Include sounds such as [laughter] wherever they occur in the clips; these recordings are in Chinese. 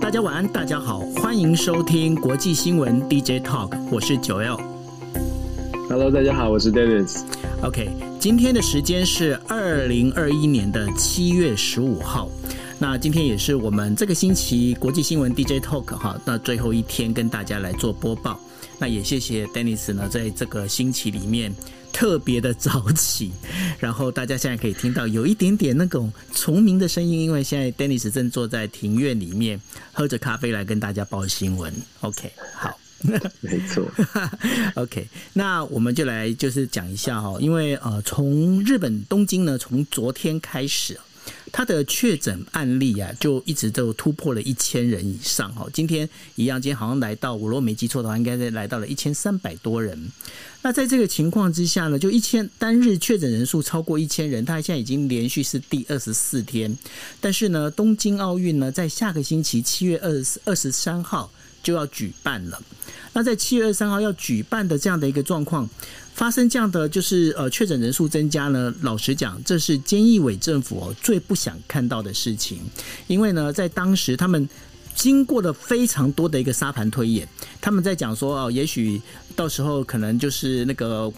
大家晚安，大家好，欢迎收听国际新闻 DJ Talk，我是九 L。Hello，大家好，我是 Dennis。OK，今天的时间是二零二一年的七月十五号。那今天也是我们这个星期国际新闻 DJ Talk 哈，那最后一天跟大家来做播报。那也谢谢 Dennis 呢，在这个星期里面特别的早起，[laughs] 然后大家现在可以听到有一点点那种虫鸣的声音，因为现在 Dennis 正坐在庭院里面喝着咖啡来跟大家报新闻。OK，好，没错。[laughs] OK，那我们就来就是讲一下哈，因为呃，从日本东京呢，从昨天开始。他的确诊案例啊，就一直都突破了一千人以上哈。今天一样，今天好像来到，我如果没记错的话，应该是来到了一千三百多人。那在这个情况之下呢，就一千单日确诊人数超过一千人，他现在已经连续是第二十四天。但是呢，东京奥运呢，在下个星期七月二十二十三号就要举办了。那在七月二十三号要举办的这样的一个状况。发生这样的就是呃确诊人数增加呢，老实讲，这是菅义伟政府最不想看到的事情，因为呢，在当时他们经过了非常多的一个沙盘推演，他们在讲说哦，也许到时候可能就是那个。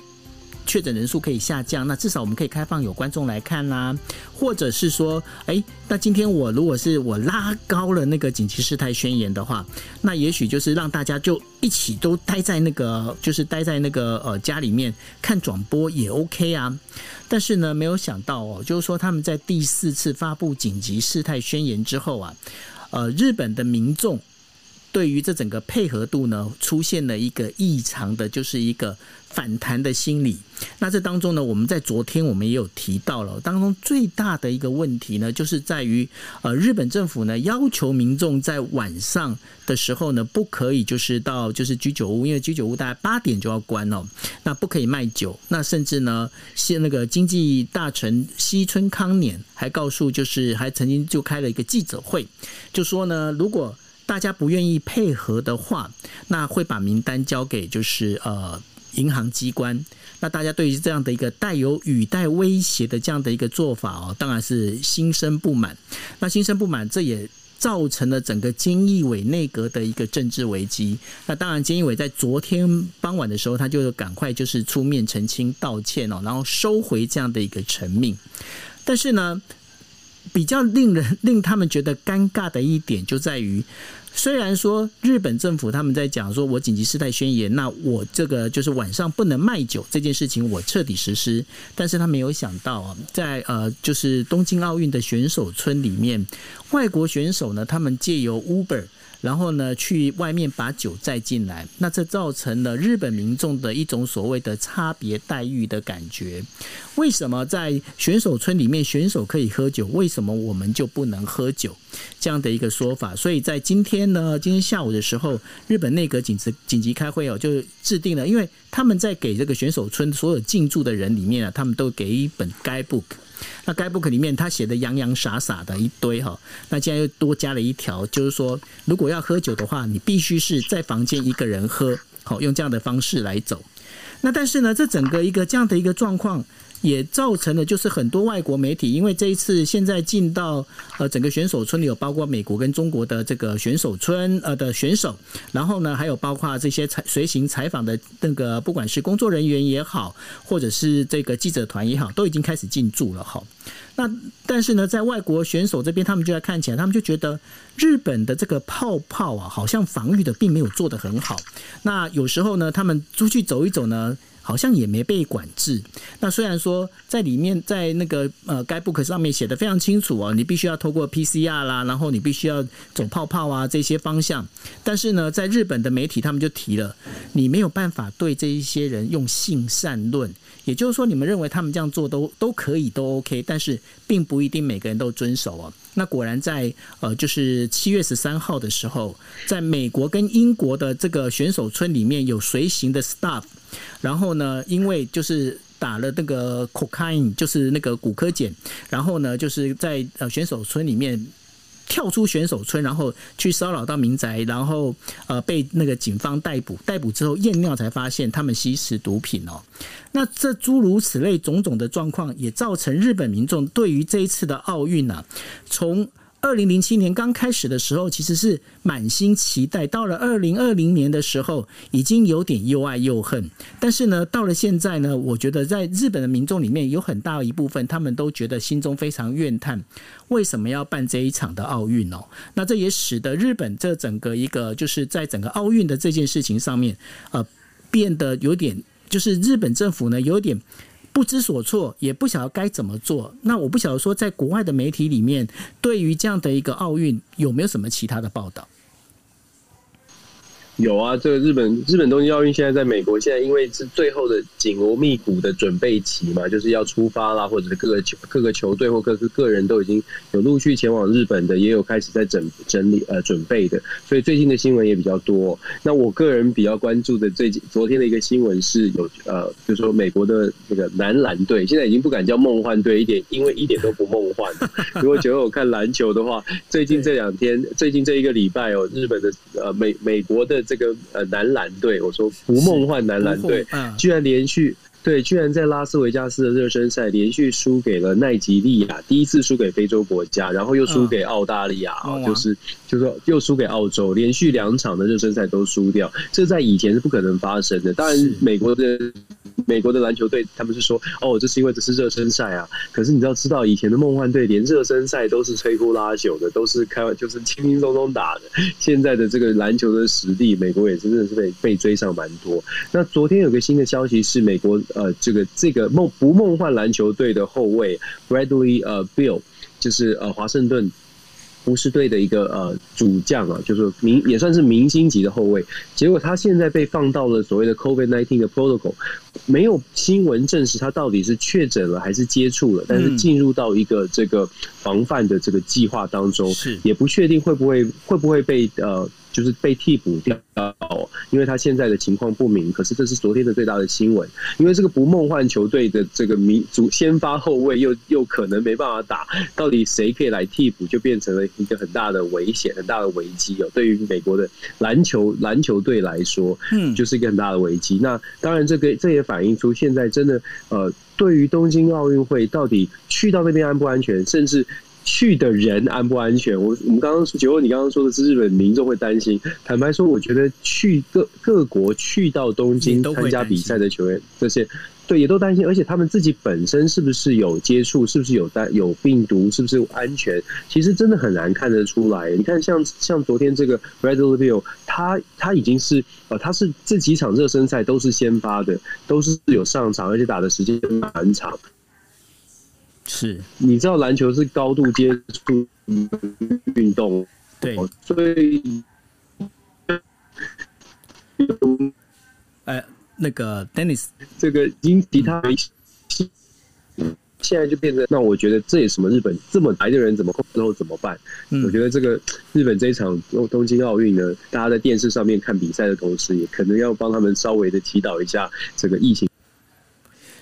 确诊人数可以下降，那至少我们可以开放有观众来看啦、啊，或者是说，哎，那今天我如果是我拉高了那个紧急事态宣言的话，那也许就是让大家就一起都待在那个，就是待在那个呃家里面看转播也 OK 啊。但是呢，没有想到哦，就是说他们在第四次发布紧急事态宣言之后啊，呃，日本的民众。对于这整个配合度呢，出现了一个异常的，就是一个反弹的心理。那这当中呢，我们在昨天我们也有提到了，当中最大的一个问题呢，就是在于呃，日本政府呢要求民众在晚上的时候呢，不可以就是到就是居酒屋，因为居酒屋大概八点就要关哦，那不可以卖酒。那甚至呢，现那个经济大臣西村康稔还告诉，就是还曾经就开了一个记者会，就说呢，如果大家不愿意配合的话，那会把名单交给就是呃银行机关。那大家对于这样的一个带有语带威胁的这样的一个做法哦，当然是心生不满。那心生不满，这也造成了整个菅义伟内阁的一个政治危机。那当然，菅义伟在昨天傍晚的时候，他就赶快就是出面澄清道歉哦，然后收回这样的一个成命。但是呢，比较令人 [laughs] 令他们觉得尴尬的一点就在于。虽然说日本政府他们在讲说，我紧急事态宣言，那我这个就是晚上不能卖酒这件事情，我彻底实施。但是他没有想到啊，在呃，就是东京奥运的选手村里面，外国选手呢，他们借由 Uber。然后呢，去外面把酒载进来，那这造成了日本民众的一种所谓的差别待遇的感觉。为什么在选手村里面选手可以喝酒，为什么我们就不能喝酒？这样的一个说法。所以在今天呢，今天下午的时候，日本内阁紧急紧急开会哦，就制定了，因为他们在给这个选手村所有进驻的人里面啊，他们都给一本 guidebook。那该 book 里面他写的洋洋洒洒的一堆哈，那现在又多加了一条，就是说如果要喝酒的话，你必须是在房间一个人喝，好用这样的方式来走。那但是呢，这整个一个这样的一个状况。也造成了，就是很多外国媒体，因为这一次现在进到呃整个选手村里有包括美国跟中国的这个选手村呃的选手，然后呢还有包括这些采随行采访的那个不管是工作人员也好，或者是这个记者团也好，都已经开始进驻了哈。那但是呢，在外国选手这边，他们就在看起来，他们就觉得日本的这个泡泡啊，好像防御的并没有做得很好。那有时候呢，他们出去走一走呢。好像也没被管制。那虽然说在里面，在那个呃该 book 上面写的非常清楚哦，你必须要透过 PCR 啦，然后你必须要走泡泡啊这些方向。但是呢，在日本的媒体他们就提了，你没有办法对这一些人用性善论。也就是说，你们认为他们这样做都都可以，都 OK，但是并不一定每个人都遵守哦。那果然在呃，就是七月十三号的时候，在美国跟英国的这个选手村里面有随行的 staff。然后呢，因为就是打了那个 cocaine，就是那个骨科碱，然后呢，就是在呃选手村里面跳出选手村，然后去骚扰到民宅，然后呃被那个警方逮捕，逮捕之后验尿才发现他们吸食毒品哦。那这诸如此类种种的状况，也造成日本民众对于这一次的奥运啊，从二零零七年刚开始的时候，其实是满心期待；到了二零二零年的时候，已经有点又爱又恨。但是呢，到了现在呢，我觉得在日本的民众里面有很大一部分，他们都觉得心中非常怨叹，为什么要办这一场的奥运哦？那这也使得日本这整个一个就是在整个奥运的这件事情上面，呃，变得有点，就是日本政府呢有点。不知所措，也不晓得该怎么做。那我不晓得说，在国外的媒体里面，对于这样的一个奥运，有没有什么其他的报道？有啊，这个日本日本东京奥运现在在美国，现在因为是最后的紧锣密鼓的准备期嘛，就是要出发啦，或者是各个球各个球队或各个个人都已经有陆续前往日本的，也有开始在整整理呃准备的，所以最近的新闻也比较多。那我个人比较关注的最近昨天的一个新闻是有呃，就是说美国的那个男篮队现在已经不敢叫梦幻队，一点因为一点都不梦幻。如果觉得我看篮球的话，最近这两天，最近这一个礼拜哦，日本的呃美美国的。这个呃男篮队，我说不梦幻男篮队，居然连续对，居然在拉斯维加斯的热身赛连续输给了奈及利亚，第一次输给非洲国家，然后又输给澳大利亚啊，就是就是说又输给澳洲，连续两场的热身赛都输掉，这在以前是不可能发生的。当然，美国的。美国的篮球队，他们是说，哦，这是因为这是热身赛啊。可是你知道，知道以前的梦幻队连热身赛都是摧枯拉朽的，都是开就是轻轻松松打的。现在的这个篮球的实力，美国也真的是被被追上蛮多。那昨天有个新的消息是，美国呃，这个这个梦不梦幻篮球队的后卫 Bradley 呃 Bill，就是呃华盛顿。巫师队的一个呃主将啊，就是明也算是明星级的后卫，结果他现在被放到了所谓的 COVID-19 的 protocol，没有新闻证实他到底是确诊了还是接触了，但是进入到一个这个防范的这个计划当中，是也不确定会不会会不会被呃。就是被替补掉，因为他现在的情况不明。可是这是昨天的最大的新闻，因为这个不梦幻球队的这个名主先发后卫又又可能没办法打，到底谁可以来替补，就变成了一个很大的危险、很大的危机哦。对于美国的篮球篮球队来说，嗯，就是一个很大的危机。那当然，这个这也反映出现在真的呃，对于东京奥运会到底去到那边安不安全，甚至。去的人安不安全？我我们刚刚说，结果你刚刚说的是日本民众会担心。坦白说，我觉得去各各国去到东京参加比赛的球员，这些对也都担心，而且他们自己本身是不是有接触，是不是有带有病毒，是不是安全？其实真的很难看得出来。你看像，像像昨天这个 Bradley Beal，他他已经是呃，他是这几场热身赛都是先发的，都是有上场，而且打的时间蛮长。是，你知道篮球是高度接触运动，对，所以，呃，那个 Dennis，这个因其他现在就变成，那我觉得这也什么日本这么来的人怎么之后怎么办？嗯，我觉得这个日本这一场东东京奥运呢，大家在电视上面看比赛的同时，也可能要帮他们稍微的祈祷一下这个疫情。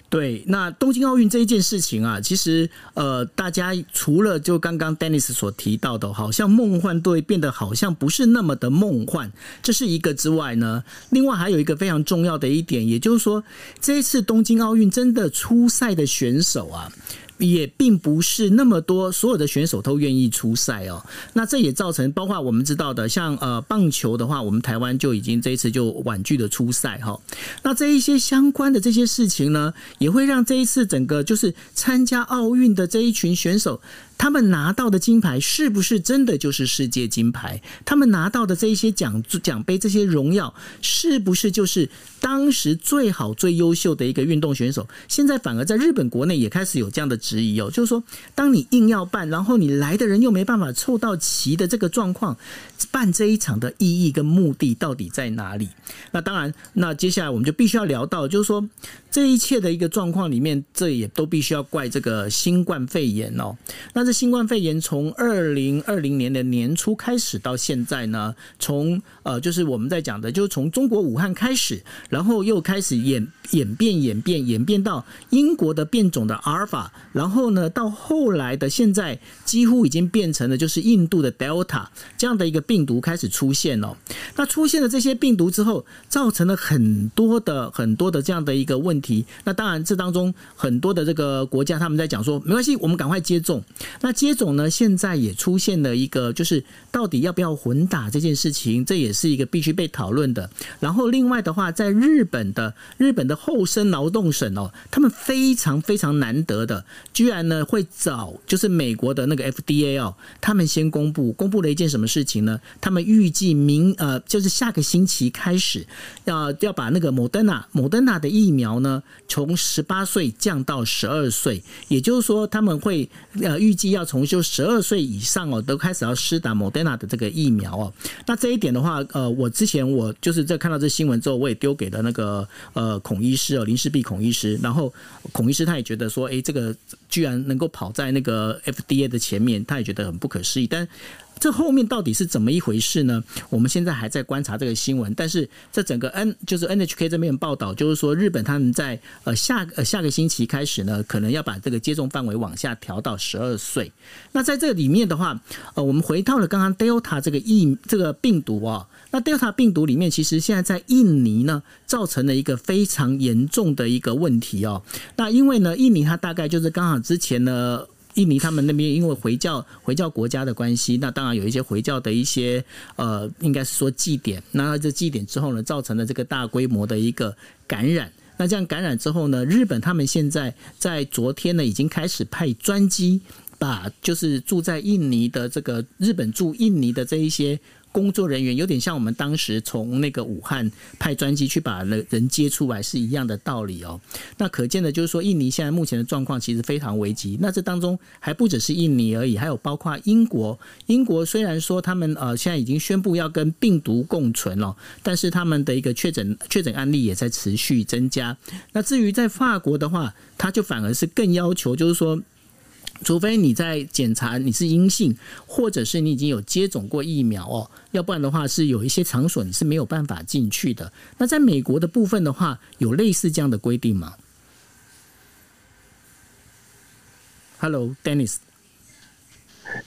对，那东京奥运这一件事情啊，其实呃，大家除了就刚刚 Dennis 所提到的，好像梦幻队变得好像不是那么的梦幻，这是一个之外呢，另外还有一个非常重要的一点，也就是说，这一次东京奥运真的出赛的选手啊。也并不是那么多，所有的选手都愿意出赛哦。那这也造成，包括我们知道的，像呃棒球的话，我们台湾就已经这一次就婉拒的出赛哈。那这一些相关的这些事情呢，也会让这一次整个就是参加奥运的这一群选手。他们拿到的金牌是不是真的就是世界金牌？他们拿到的这一些奖奖杯、这些荣耀，是不是就是当时最好、最优秀的一个运动选手？现在反而在日本国内也开始有这样的质疑哦，就是说，当你硬要办，然后你来的人又没办法凑到齐的这个状况，办这一场的意义跟目的到底在哪里？那当然，那接下来我们就必须要聊到，就是说，这一切的一个状况里面，这也都必须要怪这个新冠肺炎哦。那这新冠肺炎从二零二零年的年初开始到现在呢，从呃，就是我们在讲的，就是从中国武汉开始，然后又开始演演变、演变、演变到英国的变种的阿尔法，然后呢，到后来的现在，几乎已经变成了就是印度的 Delta 这样的一个病毒开始出现了。那出现了这些病毒之后，造成了很多的很多的这样的一个问题。那当然，这当中很多的这个国家他们在讲说，没关系，我们赶快接种。那接种呢，现在也出现了一个，就是到底要不要混打这件事情，这也是一个必须被讨论的。然后另外的话，在日本的日本的厚生劳动省哦，他们非常非常难得的，居然呢会找就是美国的那个 FDA 哦，他们先公布公布了一件什么事情呢？他们预计明呃就是下个星期开始要要把那个莫德纳莫德纳的疫苗呢，从十八岁降到十二岁，也就是说他们会呃预计要重修十二岁以上哦都开始要施打莫德纳的这个疫苗哦。那这一点的话，呃，我之前我就是在看到这新闻之后，我也丢给了那个呃孔医师哦林氏璧孔医师，然后孔医师他也觉得说，哎，这个居然能够跑在那个 FDA 的前面，他也觉得很不可思议，但。这后面到底是怎么一回事呢？我们现在还在观察这个新闻，但是这整个 N 就是 NHK 这边报道，就是说日本他们在呃下呃下个星期开始呢，可能要把这个接种范围往下调到十二岁。那在这里面的话，呃，我们回到了刚刚 Delta 这个疫这个病毒啊，那 Delta 病毒里面其实现在在印尼呢，造成了一个非常严重的一个问题哦。那因为呢，印尼它大概就是刚好之前呢。印尼他们那边因为回教回教国家的关系，那当然有一些回教的一些呃，应该是说祭典。那这祭典之后呢，造成了这个大规模的一个感染。那这样感染之后呢，日本他们现在在昨天呢，已经开始派专机把就是住在印尼的这个日本驻印尼的这一些。工作人员有点像我们当时从那个武汉派专机去把人接出来是一样的道理哦。那可见的就是说，印尼现在目前的状况其实非常危急。那这当中还不只是印尼而已，还有包括英国。英国虽然说他们呃现在已经宣布要跟病毒共存了，但是他们的一个确诊确诊案例也在持续增加。那至于在法国的话，他就反而是更要求，就是说。除非你在检查你是阴性，或者是你已经有接种过疫苗哦，要不然的话是有一些场所你是没有办法进去的。那在美国的部分的话，有类似这样的规定吗？Hello，Dennis。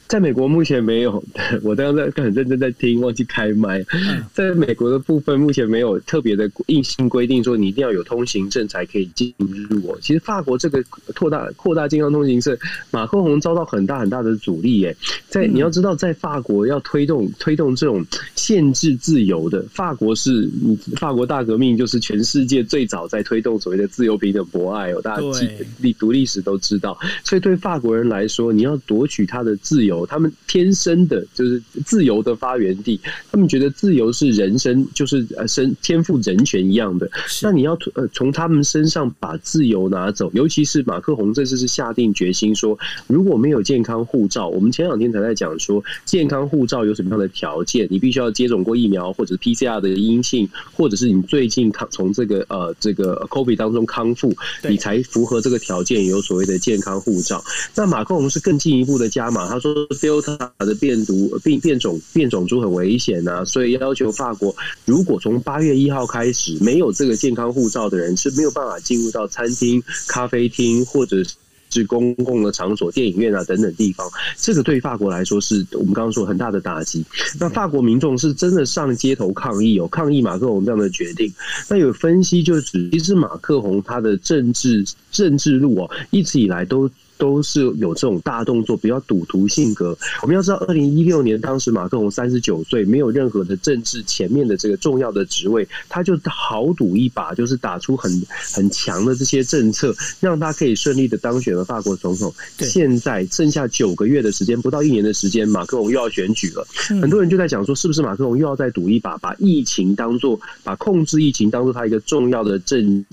在美国目前没有，[laughs] 我刚刚在很认真在听，忘记开麦。在美国的部分，目前没有特别的硬性规定说你一定要有通行证才可以进入。其实法国这个扩大扩大健康通行证，马克宏遭到很大很大的阻力。耶，在你要知道，在法国要推动推动这种限制自由的，法国是法国大革命就是全世界最早在推动所谓的自由平等博爱哦，大家记历读历史都知道。所以对法国人来说，你要夺取他的。自由，他们天生的就是自由的发源地。他们觉得自由是人生，就是呃生天赋人权一样的。那你要呃从他们身上把自由拿走，尤其是马克宏这次是下定决心说，如果没有健康护照，我们前两天才在讲说，健康护照有什么样的条件？你必须要接种过疫苗，或者是 PCR 的阴性，或者是你最近康从这个呃这个 COVID 当中康复，你才符合这个条件，有所谓的健康护照。那马克宏是更进一步的加码，他。说 Delta 的变毒变变种变种株很危险啊，所以要求法国，如果从八月一号开始没有这个健康护照的人是没有办法进入到餐厅、咖啡厅或者是公共的场所、电影院啊等等地方。这个对法国来说是我们刚刚说很大的打击。那法国民众是真的上街头抗议，有抗议马克龙这样的决定。那有分析就指，其实马克龙他的政治政治路哦，一直以来都。都是有这种大动作，比较赌徒性格。我们要知道，二零一六年当时马克龙三十九岁，没有任何的政治前面的这个重要的职位，他就豪赌一把，就是打出很很强的这些政策，让他可以顺利的当选了法国总统。现在剩下九个月的时间，不到一年的时间，马克龙又要选举了。很多人就在讲说，是不是马克龙又要再赌一把，把疫情当做，把控制疫情当做他一个重要的政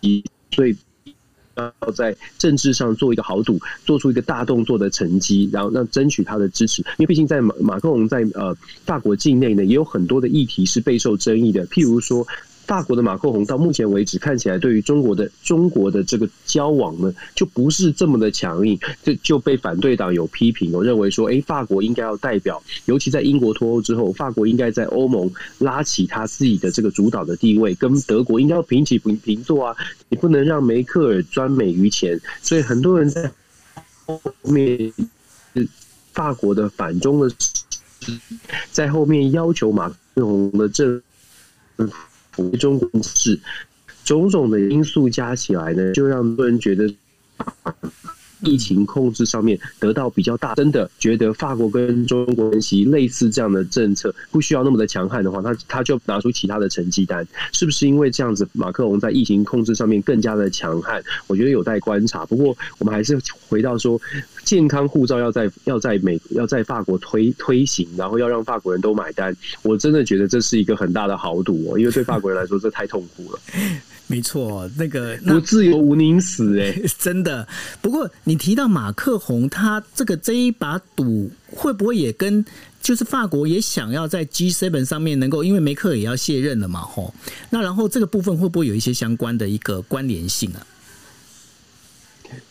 绩？所以。要在政治上做一个豪赌，做出一个大动作的成绩，然后让争取他的支持。因为毕竟在马马克龙在呃大国境内呢，也有很多的议题是备受争议的，譬如说。法国的马克宏到目前为止看起来，对于中国的中国的这个交往呢，就不是这么的强硬，就就被反对党有批评，我认为说，哎，法国应该要代表，尤其在英国脱欧之后，法国应该在欧盟拉起他自己的这个主导的地位，跟德国应该要平起平平坐啊，你不能让梅克尔专美于前，所以很多人在后面，法国的反中的，在后面要求马克宏的政。中国是种种的因素加起来呢，就让多人觉得疫情控制上面得到比较大，真的觉得法国跟中国关系类似这样的政策不需要那么的强悍的话，他他就拿出其他的成绩单，是不是因为这样子，马克龙在疫情控制上面更加的强悍？我觉得有待观察。不过我们还是回到说，健康护照要在要在美要在法国推推行，然后要让法国人都买单，我真的觉得这是一个很大的豪赌哦，因为对法国人来说这太痛苦了。[laughs] 没错，那个那不自由无宁死 [laughs] 哎、欸，真的。不过你提到马克宏，他这个这一把赌会不会也跟就是法国也想要在 G7 上面能够，因为梅克也要卸任了嘛，吼。那然后这个部分会不会有一些相关的一个关联性啊？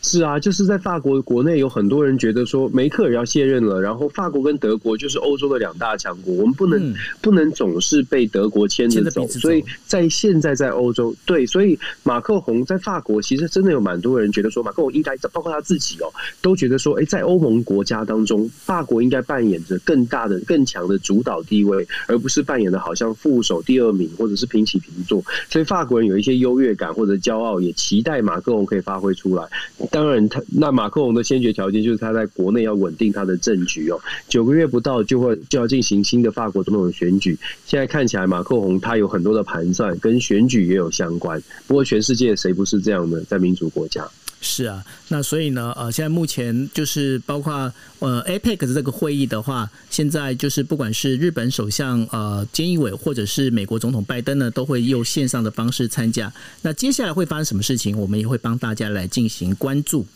是啊，就是在法国国内有很多人觉得说梅克尔要卸任了，然后法国跟德国就是欧洲的两大强国，我们不能、嗯、不能总是被德国牵着走，所以在现在在欧洲，对，所以马克宏在法国其实真的有蛮多人觉得说马克宏应该包括他自己哦，都觉得说，哎，在欧盟国家当中，法国应该扮演着更大的、更强的主导地位，而不是扮演的好像副手第二名或者是平起平坐，所以法国人有一些优越感或者骄傲，也期待马克宏可以发挥出来。当然，他那马克龙的先决条件就是他在国内要稳定他的政局哦。九个月不到就会就要进行新的法国总统的选举，现在看起来马克龙他有很多的盘算，跟选举也有相关。不过全世界谁不是这样呢，在民主国家？是啊，那所以呢，呃，现在目前就是包括呃 APEC 的这个会议的话，现在就是不管是日本首相呃菅义伟，或者是美国总统拜登呢，都会用线上的方式参加。那接下来会发生什么事情，我们也会帮大家来进行关注。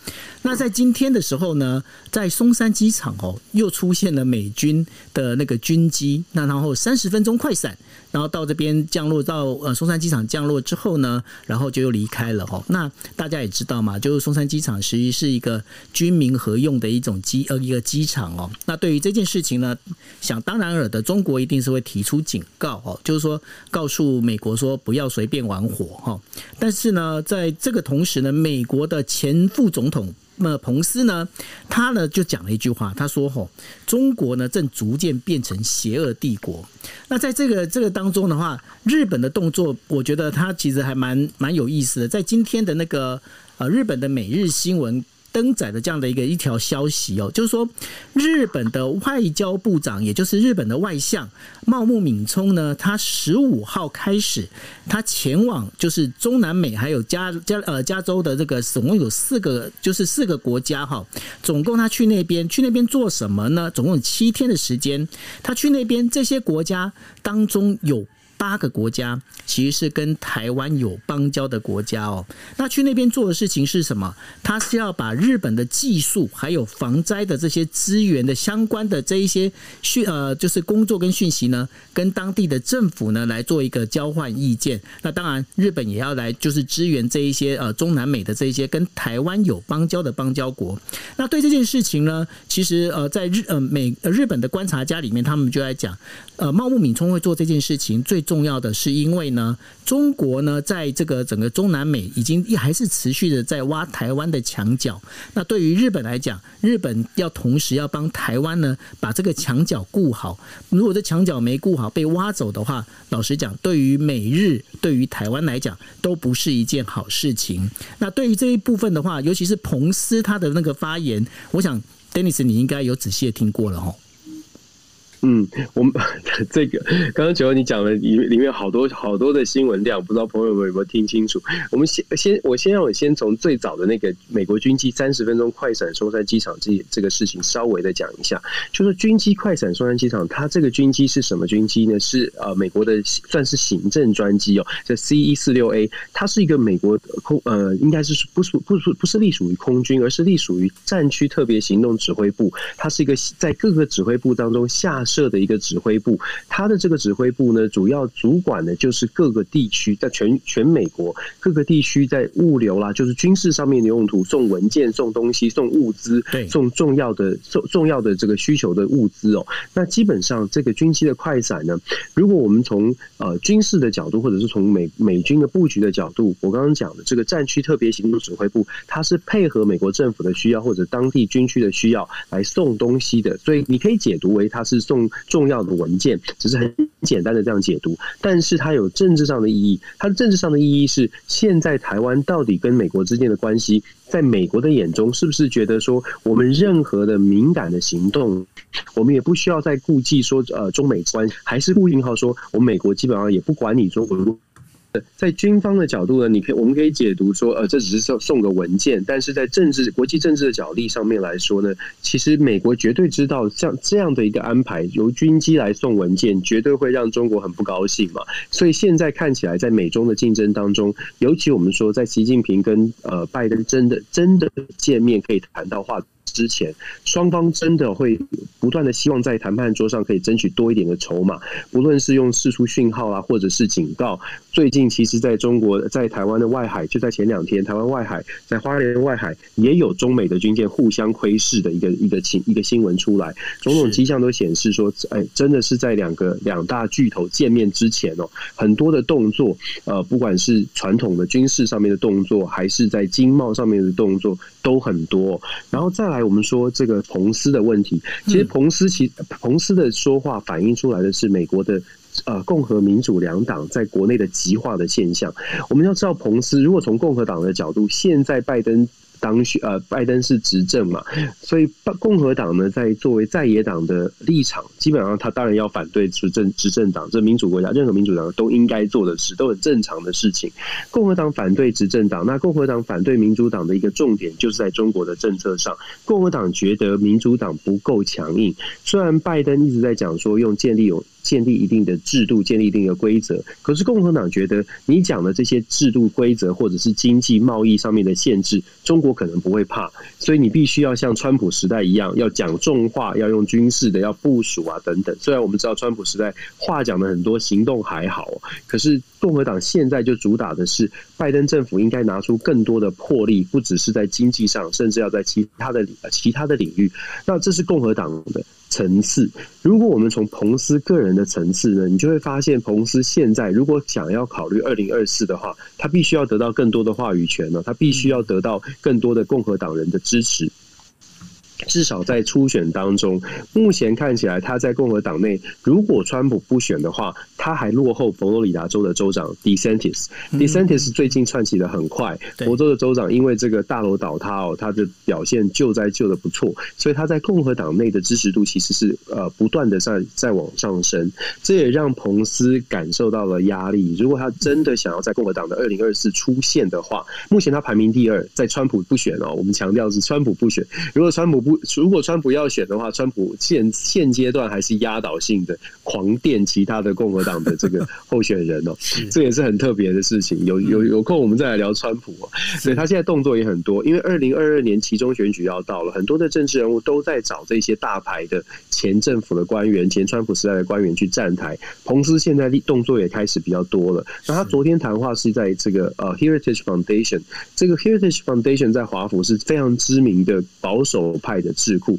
那在今天的时候呢，在松山机场哦，又出现了美军的那个军机，那然后三十分钟快闪。然后到这边降落到呃松山机场降落之后呢，然后就又离开了哈。那大家也知道嘛，就是松山机场实际是一个军民合用的一种机呃一个机场哦。那对于这件事情呢，想当然尔的中国一定是会提出警告哦，就是说告诉美国说不要随便玩火哈。但是呢，在这个同时呢，美国的前副总统。那么彭斯呢，他呢就讲了一句话，他说：“吼，中国呢正逐渐变成邪恶帝国。”那在这个这个当中的话，日本的动作，我觉得他其实还蛮蛮有意思的。在今天的那个呃日本的每日新闻。登载的这样的一个一条消息哦，就是说日本的外交部长，也就是日本的外相茂木敏充呢，他十五号开始，他前往就是中南美还有加加呃加州的这个总共有四个，就是四个国家哈，总共他去那边去那边做什么呢？总共有七天的时间，他去那边这些国家当中有。八个国家其实是跟台湾有邦交的国家哦。那去那边做的事情是什么？他是要把日本的技术还有防灾的这些资源的相关的这一些讯呃，就是工作跟讯息呢，跟当地的政府呢来做一个交换意见。那当然，日本也要来就是支援这一些呃中南美的这一些跟台湾有邦交的邦交国。那对这件事情呢，其实呃在日呃美日本的观察家里面，他们就在讲，呃茂木敏充会做这件事情最。重要的是，因为呢，中国呢，在这个整个中南美已经还是持续的在挖台湾的墙角。那对于日本来讲，日本要同时要帮台湾呢，把这个墙角顾好。如果这墙角没顾好，被挖走的话，老实讲，对于美日，对于台湾来讲，都不是一件好事情。那对于这一部分的话，尤其是彭斯他的那个发言，我想，Dennis，你应该有仔细的听过了哈。嗯，我们这个刚刚九欧你讲了里里面好多好多的新闻量，不知道朋友们有没有听清楚？我们先先我先让我先从最早的那个美国军机三十分钟快闪松山机场这这个事情稍微的讲一下。就是军机快闪松山机场，它这个军机是什么军机呢？是呃美国的算是行政专机哦，叫 C 一四六 A，它是一个美国空呃应该是不属不属不是隶属于空军，而是隶属于战区特别行动指挥部。它是一个在各个指挥部当中下。设的一个指挥部，它的这个指挥部呢，主要主管的就是各个地区，在全全美国各个地区在物流啦，就是军事上面的用途，送文件、送东西、送物资，送重要的、重重要的这个需求的物资哦。那基本上这个军机的快闪呢，如果我们从呃军事的角度，或者是从美美军的布局的角度，我刚刚讲的这个战区特别行动指挥部，它是配合美国政府的需要或者当地军区的需要来送东西的，所以你可以解读为它是送。重要的文件，只是很简单的这样解读。但是它有政治上的意义，它的政治上的意义是，现在台湾到底跟美国之间的关系，在美国的眼中，是不是觉得说我们任何的敏感的行动，我们也不需要再顾忌说呃中美关系，还是顾应号说我们美国基本上也不管你中国。在军方的角度呢，你可以我们可以解读说，呃，这只是送送个文件，但是在政治国际政治的角力上面来说呢，其实美国绝对知道，像这样的一个安排，由军机来送文件，绝对会让中国很不高兴嘛。所以现在看起来，在美中的竞争当中，尤其我们说，在习近平跟呃拜登真的真的见面可以谈到话之前，双方真的会不断的希望在谈判桌上可以争取多一点的筹码，不论是用释出讯号啊，或者是警告。最近其实在中国，在台湾的外海，就在前两天，台湾外海在花莲外海也有中美的军舰互相窥视的一个一个情一个新闻出来，种种迹象都显示说，哎，真的是在两个两大巨头见面之前哦，很多的动作，呃，不管是传统的军事上面的动作，还是在经贸上面的动作，都很多。然后再来。我们说这个彭斯的问题，其实彭斯其彭斯的说话反映出来的是美国的呃共和民主两党在国内的极化的现象。我们要知道，彭斯如果从共和党的角度，现在拜登。当选呃，拜登是执政嘛，所以共和党呢，在作为在野党的立场，基本上他当然要反对执政执政党。这民主国家任何民主党都应该做的事，都很正常的事情。共和党反对执政党，那共和党反对民主党的一个重点，就是在中国的政策上，共和党觉得民主党不够强硬。虽然拜登一直在讲说用建立有。建立一定的制度，建立一定的规则。可是共和党觉得，你讲的这些制度规则，或者是经济贸易上面的限制，中国可能不会怕。所以你必须要像川普时代一样，要讲重话，要用军事的，要部署啊等等。虽然我们知道川普时代话讲的很多，行动还好，可是共和党现在就主打的是，拜登政府应该拿出更多的魄力，不只是在经济上，甚至要在其他的其他的领域。那这是共和党的。层次，如果我们从彭斯个人的层次呢，你就会发现，彭斯现在如果想要考虑二零二四的话，他必须要得到更多的话语权呢，他必须要得到更多的共和党人的支持。至少在初选当中，目前看起来他在共和党内，如果川普不选的话，他还落后佛罗里达州的州长 DeSantis。DeSantis 最近窜起的很快，佛州的州长因为这个大楼倒塌哦，他的表现救灾救的不错，所以他在共和党内的支持度其实是呃不断的在在往上升。这也让彭斯感受到了压力。如果他真的想要在共和党的二零二四出现的话，目前他排名第二，在川普不选哦，我们强调是川普不选。如果川普不如果川普要选的话，川普现现阶段还是压倒性的狂电其他的共和党的这个候选人哦，[laughs] 这也是很特别的事情。有有有空我们再来聊川普哦。所以他现在动作也很多，因为二零二二年其中选举要到了，很多的政治人物都在找这些大牌的前政府的官员、前川普时代的官员去站台。彭斯现在动作也开始比较多了。那他昨天谈话是在这个呃 Heritage Foundation，这个 Heritage Foundation 在华府是非常知名的保守派的智库。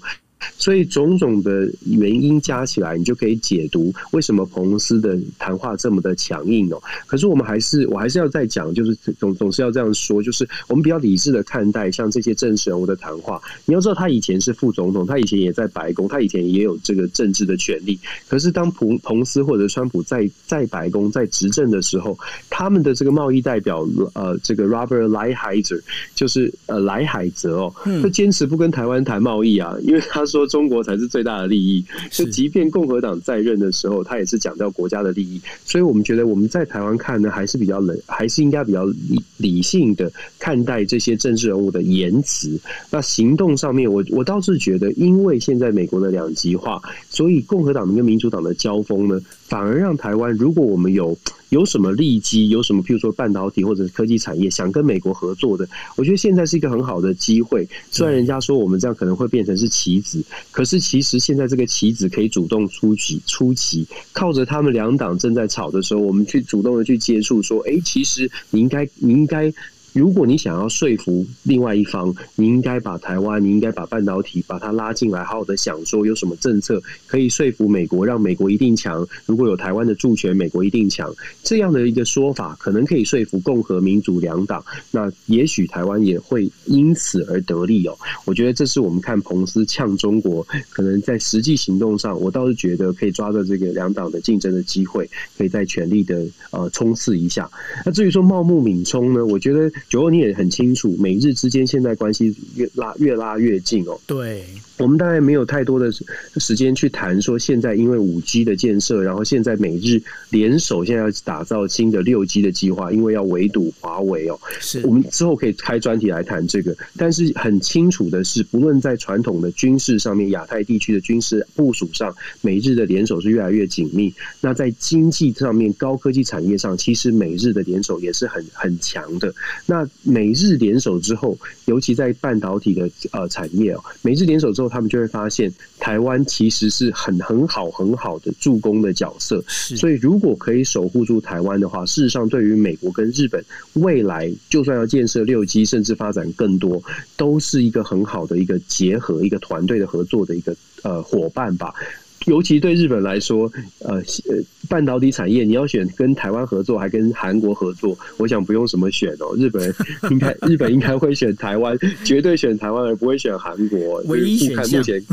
所以种种的原因加起来，你就可以解读为什么彭斯的谈话这么的强硬哦。可是我们还是，我还是要再讲，就是总总是要这样说，就是我们比较理智的看待像这些政治人物的谈话。你要知道，他以前是副总统，他以前也在白宫，他以前也有这个政治的权利。可是当彭彭斯或者川普在在白宫在执政的时候，他们的这个贸易代表呃，这个 Robert Lighthizer 就是呃莱海泽哦，他坚持不跟台湾谈贸易啊，因为他。说中国才是最大的利益，就即便共和党在任的时候，他也是讲到国家的利益。所以，我们觉得我们在台湾看呢，还是比较冷，还是应该比较理理性的看待这些政治人物的言辞。那行动上面，我我倒是觉得，因为现在美国的两极化，所以共和党跟民主党的交锋呢，反而让台湾，如果我们有。有什么利基？有什么？譬如说半导体或者是科技产业，想跟美国合作的，我觉得现在是一个很好的机会。虽然人家说我们这样可能会变成是棋子，可是其实现在这个棋子可以主动出棋，出棋，靠着他们两党正在吵的时候，我们去主动的去接触，说，哎，其实你应该，你应该。如果你想要说服另外一方，你应该把台湾，你应该把半导体把它拉进来，好好的想说有什么政策可以说服美国，让美国一定强。如果有台湾的助权，美国一定强。这样的一个说法，可能可以说服共和民主两党。那也许台湾也会因此而得利哦。我觉得这是我们看彭斯呛中国，可能在实际行动上，我倒是觉得可以抓着这个两党的竞争的机会，可以再全力的呃冲刺一下。那至于说茂木敏充呢，我觉得九欧你也很清楚，美日之间现在关系越拉越拉越近哦。对。我们大概没有太多的时间去谈说，现在因为五 G 的建设，然后现在美日联手，现在要打造新的六 G 的计划，因为要围堵华为哦。是我们之后可以开专题来谈这个。但是很清楚的是，不论在传统的军事上面，亚太地区的军事部署上，美日的联手是越来越紧密。那在经济上面，高科技产业上，其实美日的联手也是很很强的。那美日联手之后，尤其在半导体的呃产业哦，美日联手之后。他们就会发现，台湾其实是很很好很好的助攻的角色。所以，如果可以守护住台湾的话，事实上，对于美国跟日本未来，就算要建设六 G，甚至发展更多，都是一个很好的一个结合，一个团队的合作的一个呃伙伴吧。尤其对日本来说，呃，半导体产业，你要选跟台湾合作，还跟韩国合作，我想不用什么选哦。日本 [laughs] 应该，日本应该会选台湾，绝对选台湾，而不会选韩国。唯一选项。目前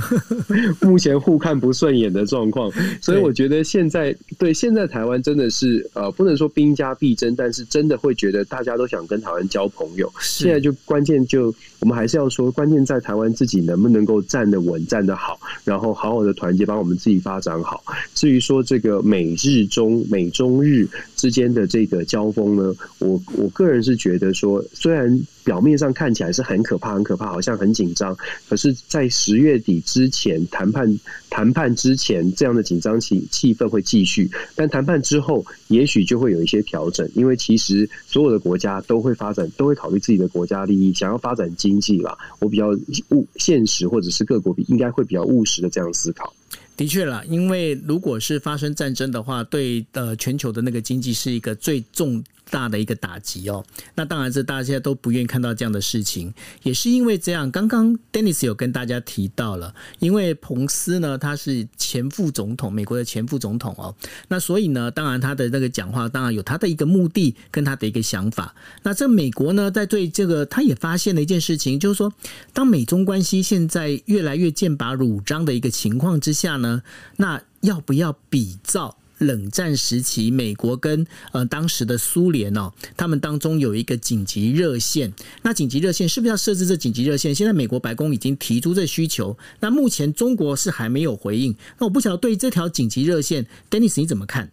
[laughs] 目前互看不顺眼的状况，所以我觉得现在对现在台湾真的是呃，不能说兵家必争，但是真的会觉得大家都想跟台湾交朋友。现在就关键就我们还是要说，关键在台湾自己能不能够站得稳、站得好，然后好好的团结，帮我们。自己发展好。至于说这个美日中美中日之间的这个交锋呢，我我个人是觉得说，虽然表面上看起来是很可怕、很可怕，好像很紧张，可是，在十月底之前谈判谈判之前，这样的紧张气气氛会继续。但谈判之后，也许就会有一些调整，因为其实所有的国家都会发展，都会考虑自己的国家利益，想要发展经济吧。我比较务现实，或者是各国比应该会比较务实的这样思考。的确啦，因为如果是发生战争的话，对呃全球的那个经济是一个最重大的一个打击哦，那当然是大家都不愿意看到这样的事情，也是因为这样。刚刚 Dennis 有跟大家提到了，因为彭斯呢，他是前副总统，美国的前副总统哦，那所以呢，当然他的那个讲话，当然有他的一个目的跟他的一个想法。那这美国呢，在对这个，他也发现了一件事情，就是说，当美中关系现在越来越剑拔弩张的一个情况之下呢，那要不要比照？冷战时期，美国跟呃当时的苏联哦，他们当中有一个紧急热线。那紧急热线是不是要设置这紧急热线？现在美国白宫已经提出这需求，那目前中国是还没有回应。那我不晓得对这条紧急热线，Dennis 你怎么看？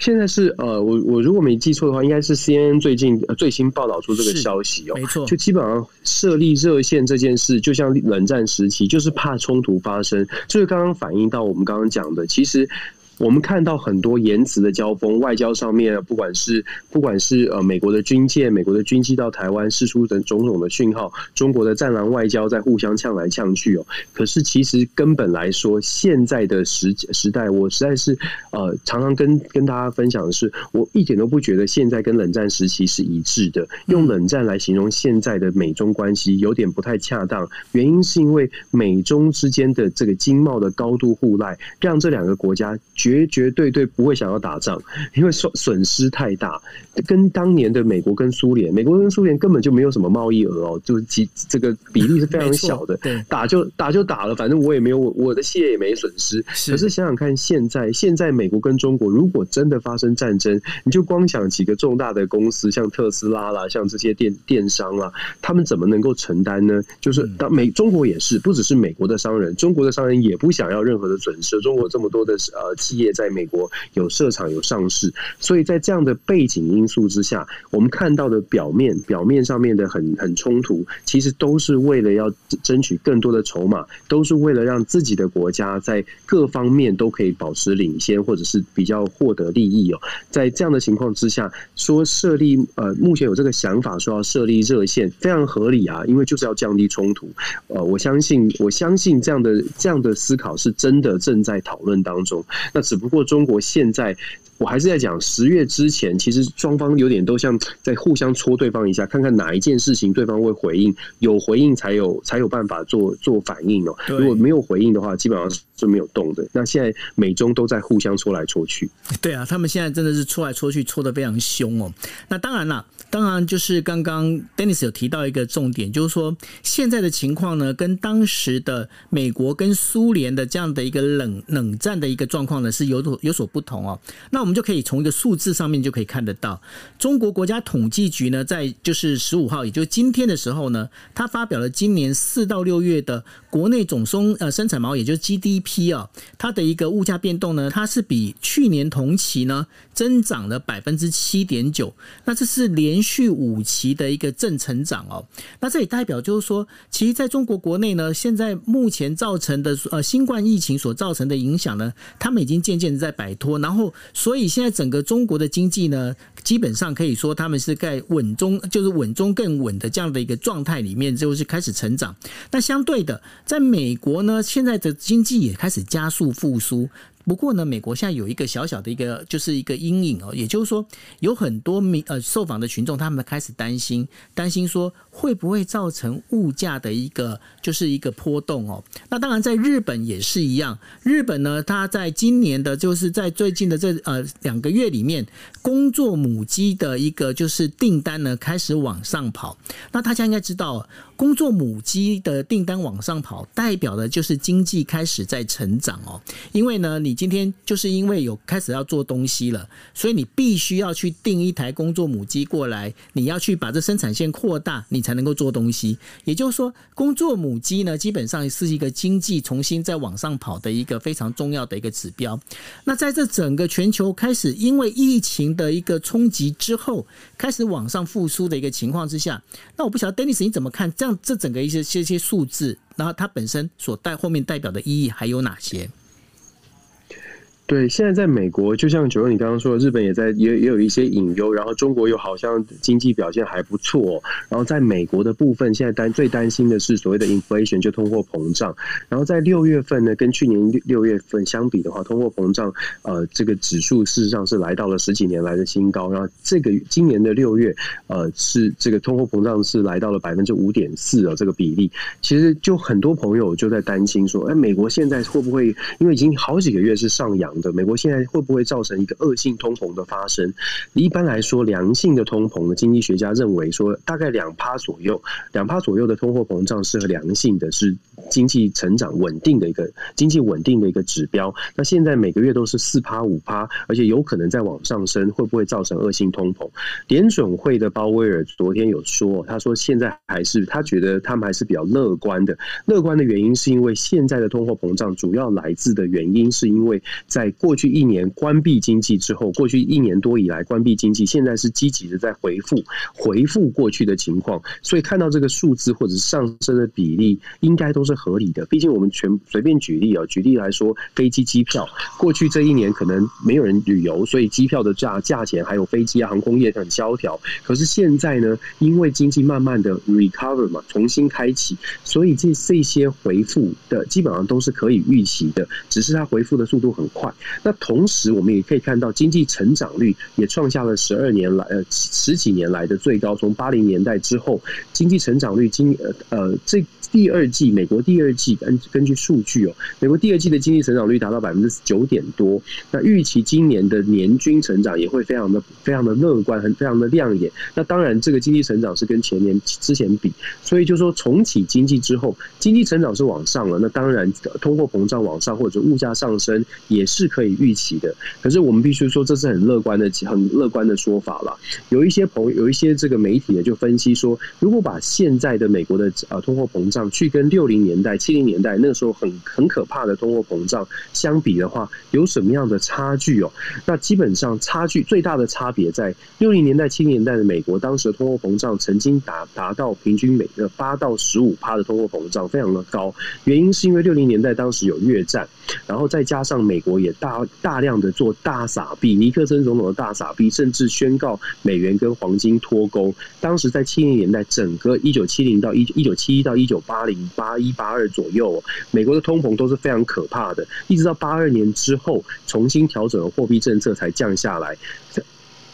现在是呃，我我如果没记错的话，应该是 CNN 最近最新报道出这个消息哦，没错，就基本上设立热线这件事，就像冷战时期，就是怕冲突发生，就是刚刚反映到我们刚刚讲的，其实。我们看到很多言辞的交锋，外交上面，不管是不管是呃美国的军舰、美国的军机到台湾释出的种种的讯号，中国的战狼外交在互相呛来呛去哦。可是其实根本来说，现在的时时代，我实在是呃常常跟跟大家分享的是，我一点都不觉得现在跟冷战时期是一致的。用冷战来形容现在的美中关系有点不太恰当，原因是因为美中之间的这个经贸的高度互赖，让这两个国家绝绝对对不会想要打仗，因为损损失太大。跟当年的美国跟苏联，美国跟苏联根本就没有什么贸易额哦，就是几这个比例是非常小的。对，打就打就打了，反正我也没有我我的企业也没损失。可是想想看，现在现在美国跟中国如果真的发生战争，你就光想几个重大的公司，像特斯拉啦，像这些电电商啦，他们怎么能够承担呢？就是当美中国也是，不只是美国的商人，中国的商人也不想要任何的损失。中国这么多的呃企业在美国有设厂有上市，所以在这样的背景因素之下，我们看到的表面表面上面的很很冲突，其实都是为了要争取更多的筹码，都是为了让自己的国家在各方面都可以保持领先，或者是比较获得利益哦。在这样的情况之下，说设立呃，目前有这个想法说要设立热线，非常合理啊，因为就是要降低冲突。呃，我相信我相信这样的这样的思考是真的正在讨论当中。那只不过中国现在。我还是在讲十月之前，其实双方有点都像在互相戳对方一下，看看哪一件事情对方会回应，有回应才有才有办法做做反应哦。如果没有回应的话，基本上是没有动的。那现在美中都在互相戳来戳去。对啊，他们现在真的是戳来戳去，戳的非常凶哦。那当然啦，当然就是刚刚 Dennis 有提到一个重点，就是说现在的情况呢，跟当时的美国跟苏联的这样的一个冷冷战的一个状况呢，是有所有所不同哦。那我们。就可以从一个数字上面就可以看得到，中国国家统计局呢，在就是十五号，也就是今天的时候呢，它发表了今年四到六月的国内总生呃生产毛，也就是 GDP 啊，它的一个物价变动呢，它是比去年同期呢增长了百分之七点九，那这是连续五期的一个正成长哦。那这也代表就是说，其实在中国国内呢，现在目前造成的呃新冠疫情所造成的影响呢，他们已经渐渐的在摆脱，然后。所以现在整个中国的经济呢，基本上可以说他们是在稳中，就是稳中更稳的这样的一个状态里面，就是开始成长。那相对的，在美国呢，现在的经济也开始加速复苏。不过呢，美国现在有一个小小的一个，就是一个阴影哦，也就是说，有很多民呃受访的群众，他们开始担心，担心说会不会造成物价的一个就是一个波动哦。那当然，在日本也是一样，日本呢，它在今年的，就是在最近的这呃两个月里面，工作母机的一个就是订单呢开始往上跑。那大家应该知道。工作母机的订单往上跑，代表的就是经济开始在成长哦。因为呢，你今天就是因为有开始要做东西了，所以你必须要去订一台工作母机过来，你要去把这生产线扩大，你才能够做东西。也就是说，工作母机呢，基本上是一个经济重新在往上跑的一个非常重要的一个指标。那在这整个全球开始因为疫情的一个冲击之后，开始往上复苏的一个情况之下，那我不晓得 Dennis 你怎么看这样？这整个一些些些数字，然后它本身所带后面代表的意义还有哪些？对，现在在美国，就像九哥你刚刚说的，日本也在也也有一些隐忧，然后中国又好像经济表现还不错，然后在美国的部分，现在担最担心的是所谓的 inflation，就通货膨胀。然后在六月份呢，跟去年六六月份相比的话，通货膨胀呃这个指数事实上是来到了十几年来的新高。然后这个今年的六月呃是这个通货膨胀是来到了百分之五点四的这个比例。其实就很多朋友就在担心说，哎，美国现在会不会因为已经好几个月是上扬？的美国现在会不会造成一个恶性通膨的发生？一般来说，良性的通膨的经济学家认为说，大概两趴左右，两趴左右的通货膨胀是和良性的，是经济成长稳定的一个经济稳定的一个指标。那现在每个月都是四趴五趴，而且有可能再往上升，会不会造成恶性通膨？联准会的鲍威尔昨天有说，他说现在还是他觉得他们还是比较乐观的。乐观的原因是因为现在的通货膨胀主要来自的原因是因为在在过去一年关闭经济之后，过去一年多以来关闭经济，现在是积极的在回复，回复过去的情况。所以看到这个数字或者是上升的比例，应该都是合理的。毕竟我们全随便举例啊，举例来说，飞机机票，过去这一年可能没有人旅游，所以机票的价价钱还有飞机啊航空业很萧条。可是现在呢，因为经济慢慢的 recover 嘛，重新开启，所以这这些回复的基本上都是可以预期的，只是它回复的速度很快。那同时，我们也可以看到经济成长率也创下了十二年来呃十几年来的最高。从八零年代之后，经济成长率今呃呃这第二季美国第二季根根据数据哦，美国第二季的经济成长率达到百分之九点多。那预期今年的年均成长也会非常的非常的乐观，很非常的亮眼。那当然，这个经济成长是跟前年之前比，所以就说重启经济之后，经济成长是往上了。那当然，通货膨胀往上或者物价上升也是可以。预期的，可是我们必须说，这是很乐观的、很乐观的说法了。有一些朋友，有一些这个媒体呢，就分析说，如果把现在的美国的呃通货膨胀去跟六零年代、七零年代那个时候很很可怕的通货膨胀相比的话，有什么样的差距哦？那基本上差距最大的差别在六零年代、七零年代的美国，当时的通货膨胀曾经达达到平均每个八到十五趴的通货膨胀，非常的高。原因是因为六零年代当时有越战，然后再加上美国也大。大量的做大撒币，尼克森总统的大撒币，甚至宣告美元跟黄金脱钩。当时在七零年代，整个一九七零到一一九七一到一九八零、八一、八二左右，美国的通膨都是非常可怕的，一直到八二年之后重新调整了货币政策才降下来。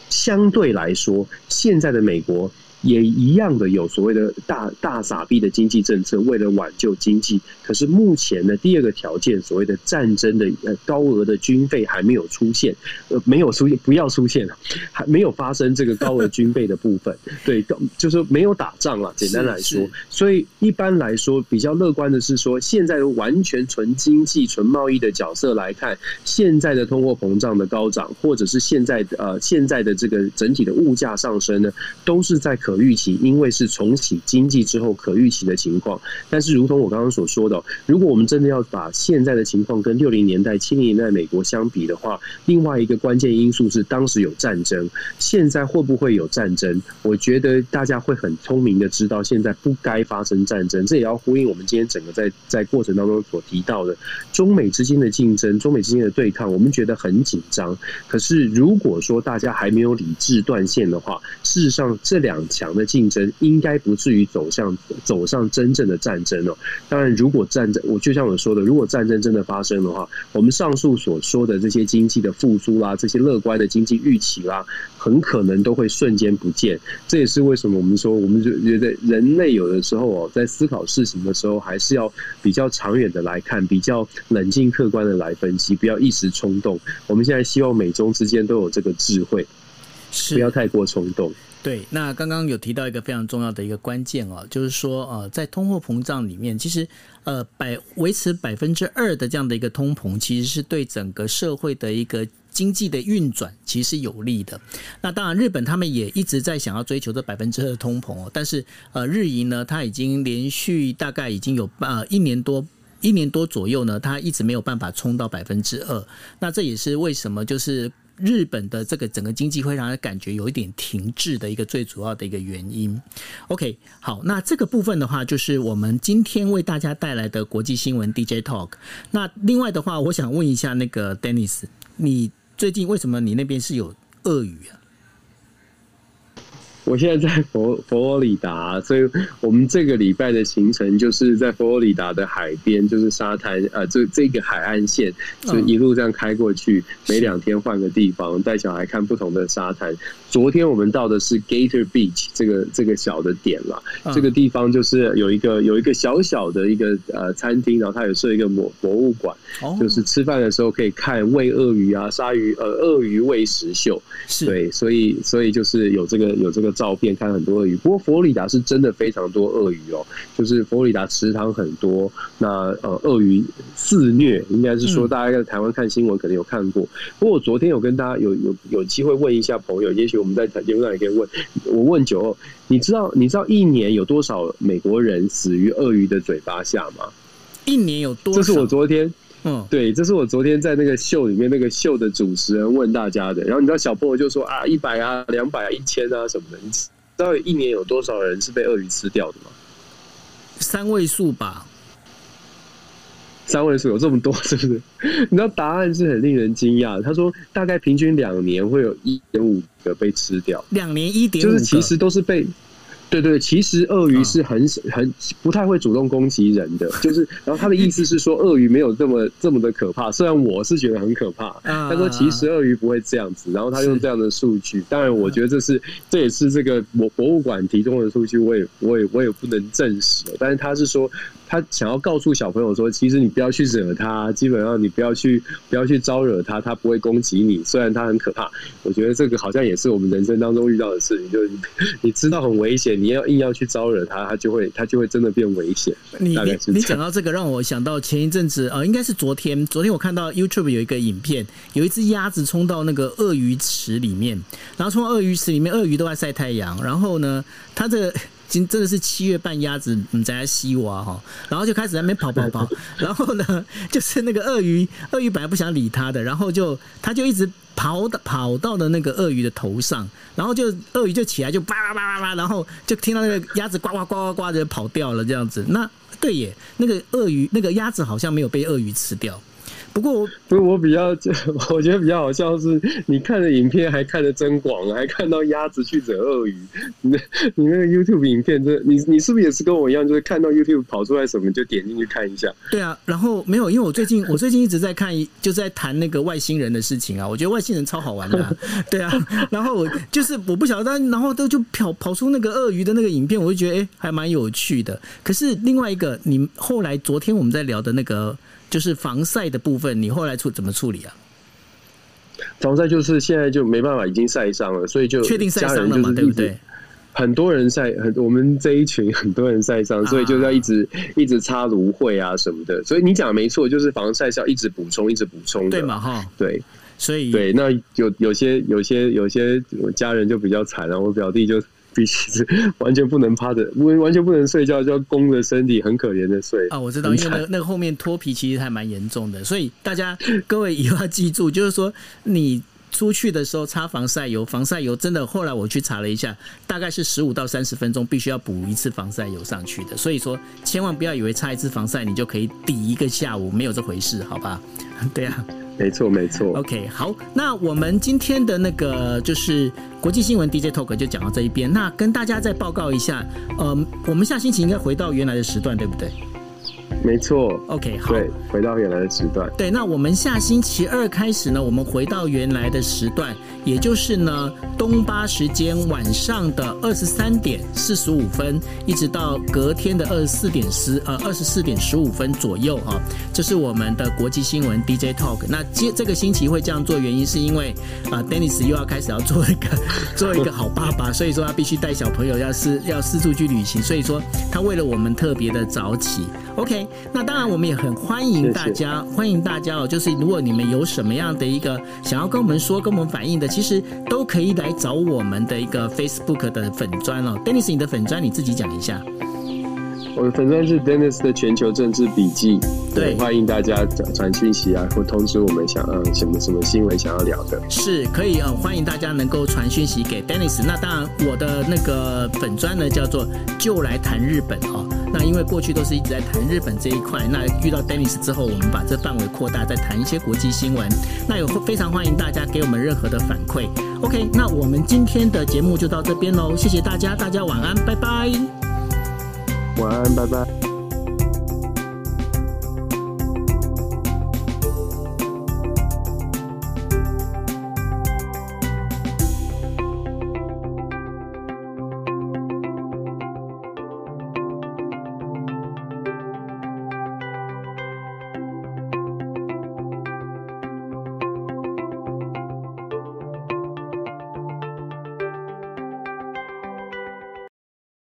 相对来说，现在的美国。也一样的有所谓的大大傻逼的经济政策，为了挽救经济。可是目前的，第二个条件，所谓的战争的呃高额的军费还没有出现，呃没有出现，不要出现了，还没有发生这个高额军费的部分。对，[laughs] 就是没有打仗了。简单来说，所以一般来说比较乐观的是说，现在完全纯经济、纯贸易的角色来看，现在的通货膨胀的高涨，或者是现在的呃现在的这个整体的物价上升呢，都是在。可预期，因为是重启经济之后可预期的情况。但是，如同我刚刚所说的，如果我们真的要把现在的情况跟六零年代、七零年代美国相比的话，另外一个关键因素是当时有战争。现在会不会有战争？我觉得大家会很聪明的知道，现在不该发生战争。这也要呼应我们今天整个在在过程当中所提到的中美之间的竞争、中美之间的对抗，我们觉得很紧张。可是，如果说大家还没有理智断线的话，事实上这两。强的竞争应该不至于走向走上真正的战争哦。当然，如果战争，我就像我说的，如果战争真的发生的话，我们上述所说的这些经济的复苏啦，这些乐观的经济预期啦，很可能都会瞬间不见。这也是为什么我们说，我们就觉得人类有的时候哦，在思考事情的时候，还是要比较长远的来看，比较冷静客观的来分析，不要一时冲动。我们现在希望美中之间都有这个智慧，不要太过冲动。对，那刚刚有提到一个非常重要的一个关键哦，就是说呃，在通货膨胀里面，其实呃百维持百分之二的这样的一个通膨，其实是对整个社会的一个经济的运转其实有利的。那当然，日本他们也一直在想要追求这百分之二的通膨哦，但是呃日银呢，它已经连续大概已经有呃一年多一年多左右呢，它一直没有办法冲到百分之二。那这也是为什么就是。日本的这个整个经济会让人感觉有一点停滞的一个最主要的一个原因。OK，好，那这个部分的话，就是我们今天为大家带来的国际新闻 DJ Talk。那另外的话，我想问一下那个 Dennis，你最近为什么你那边是有鳄鱼啊？我现在在佛佛罗里达，所以我们这个礼拜的行程就是在佛罗里达的海边，就是沙滩，呃，这这个海岸线，就一路这样开过去，每两天换个地方，带小孩看不同的沙滩。昨天我们到的是 Gator Beach 这个这个小的点了，这个地方就是有一个有一个小小的一个呃餐厅，然后它有设一个博博物馆，就是吃饭的时候可以看喂鳄鱼啊、鲨鱼呃鳄鱼喂食秀，对，所以所以就是有这个有这个。照片看很多鳄鱼，不过佛罗里达是真的非常多鳄鱼哦，就是佛罗里达池塘很多，那呃鳄鱼肆虐，应该是说大家在台湾看新闻可能有看过。不过我昨天有跟大家有有有机会问一下朋友，也许我们在节目上也可以问。我问九二，你知道你知道一年有多少美国人死于鳄鱼的嘴巴下吗？一年有多少？这是我昨天。嗯，对，这是我昨天在那个秀里面那个秀的主持人问大家的。然后你知道小朋友就说啊，一百啊，两百啊，一千啊什么的。你知道一年有多少人是被鳄鱼吃掉的吗？三位数吧。三位数有这么多，是不是？[laughs] 你知道答案是很令人惊讶。他说大概平均两年会有一点五个被吃掉。两年一点五，就是其实都是被。对对，其实鳄鱼是很很不太会主动攻击人的，就是，然后他的意思是说，鳄鱼没有这么这么的可怕。虽然我是觉得很可怕，他说其实鳄鱼不会这样子。然后他用这样的数据，当然我觉得这是这也是这个博博物馆提供的数据，我也我也我也不能证实。但是他是说。他想要告诉小朋友说，其实你不要去惹他，基本上你不要去不要去招惹他，他不会攻击你。虽然他很可怕，我觉得这个好像也是我们人生当中遇到的事情，就是你知道很危险，你要硬要去招惹他，他就会他就会真的变危险。你你你讲到这个，让我想到前一阵子，呃，应该是昨天，昨天我看到 YouTube 有一个影片，有一只鸭子冲到那个鳄鱼池里面，然后冲到鳄鱼池里面，鳄鱼都在晒太阳，然后呢，它这个。今真的是七月半鸭子，你在西娃哈，然后就开始在那边跑跑跑，[laughs] 然后呢，就是那个鳄鱼，鳄鱼本来不想理它的，然后就它就一直跑到跑到了那个鳄鱼的头上，然后就鳄鱼就起来就叭叭叭叭叭，然后就听到那个鸭子呱呱呱呱呱的跑掉了这样子。那对耶，那个鳄鱼那个鸭子好像没有被鳄鱼吃掉。不过我，不过我比较，[laughs] 我觉得比较好笑是，你看的影片还看得真广，还看到鸭子去惹鳄鱼。你那，你那个 YouTube 影片，这你你是不是也是跟我一样，就是看到 YouTube 跑出来什么就点进去看一下？对啊，然后没有，因为我最近我最近一直在看，就在谈那个外星人的事情啊。我觉得外星人超好玩的，啊，[laughs] 对啊。然后我就是我不晓得，然后都就跑跑出那个鳄鱼的那个影片，我就觉得哎，还蛮有趣的。可是另外一个，你后来昨天我们在聊的那个。就是防晒的部分，你后来处怎么处理啊？防晒就是现在就没办法，已经晒伤了，所以就确定晒伤了嘛，对不对？很多人晒，很我们这一群很多人晒伤，所以就要一直、啊、[laughs] 一直擦芦荟啊什么的。所以你讲的没错，就是防晒是要一直补充，一直补充，对嘛？哈，对，所以对，那有有些有些有些我家人就比较惨了，我表弟就。必须是完全不能趴着，完完全不能睡觉，就要弓着身体，很可怜的睡。啊，我知道，因为那个那个后面脱皮其实还蛮严重的，所以大家各位以后要记住，就是说你出去的时候擦防晒油，防晒油真的后来我去查了一下，大概是十五到三十分钟必须要补一次防晒油上去的，所以说千万不要以为擦一次防晒你就可以抵一个下午，没有这回事，好吧？[laughs] 对啊。没错，没错。OK，好，那我们今天的那个就是国际新闻 DJ Talk 就讲到这一边。那跟大家再报告一下，呃，我们下星期应该回到原来的时段，对不对？没错，OK，好，对，回到原来的时段。对，那我们下星期二开始呢，我们回到原来的时段，也就是呢东巴时间晚上的二十三点四十五分，一直到隔天的二十四点十呃二十四点十五分左右啊。这是我们的国际新闻 DJ Talk。那接这个星期会这样做，原因是因为啊，Dennis 又要开始要做一个 [laughs] 做一个好爸爸，所以说他必须带小朋友要四要四处去旅行，所以说他为了我们特别的早起。OK。那当然，我们也很欢迎大家，谢谢欢迎大家哦。就是如果你们有什么样的一个想要跟我们说、跟我们反映的，其实都可以来找我们的一个 Facebook 的粉砖哦。Dennis，你的粉砖你自己讲一下。我的粉砖是 Dennis 的全球政治笔记，对，欢迎大家传讯息啊，或通知我们想要什么什么新闻想要聊的，是可以呃，欢迎大家能够传讯息给 Dennis。那当然，我的那个粉砖呢叫做就来谈日本哦。那因为过去都是一直在谈日本这一块，那遇到 Dennis 之后，我们把这范围扩大，再谈一些国际新闻。那有非常欢迎大家给我们任何的反馈。OK，那我们今天的节目就到这边喽，谢谢大家，大家晚安，拜拜。晚安，拜拜。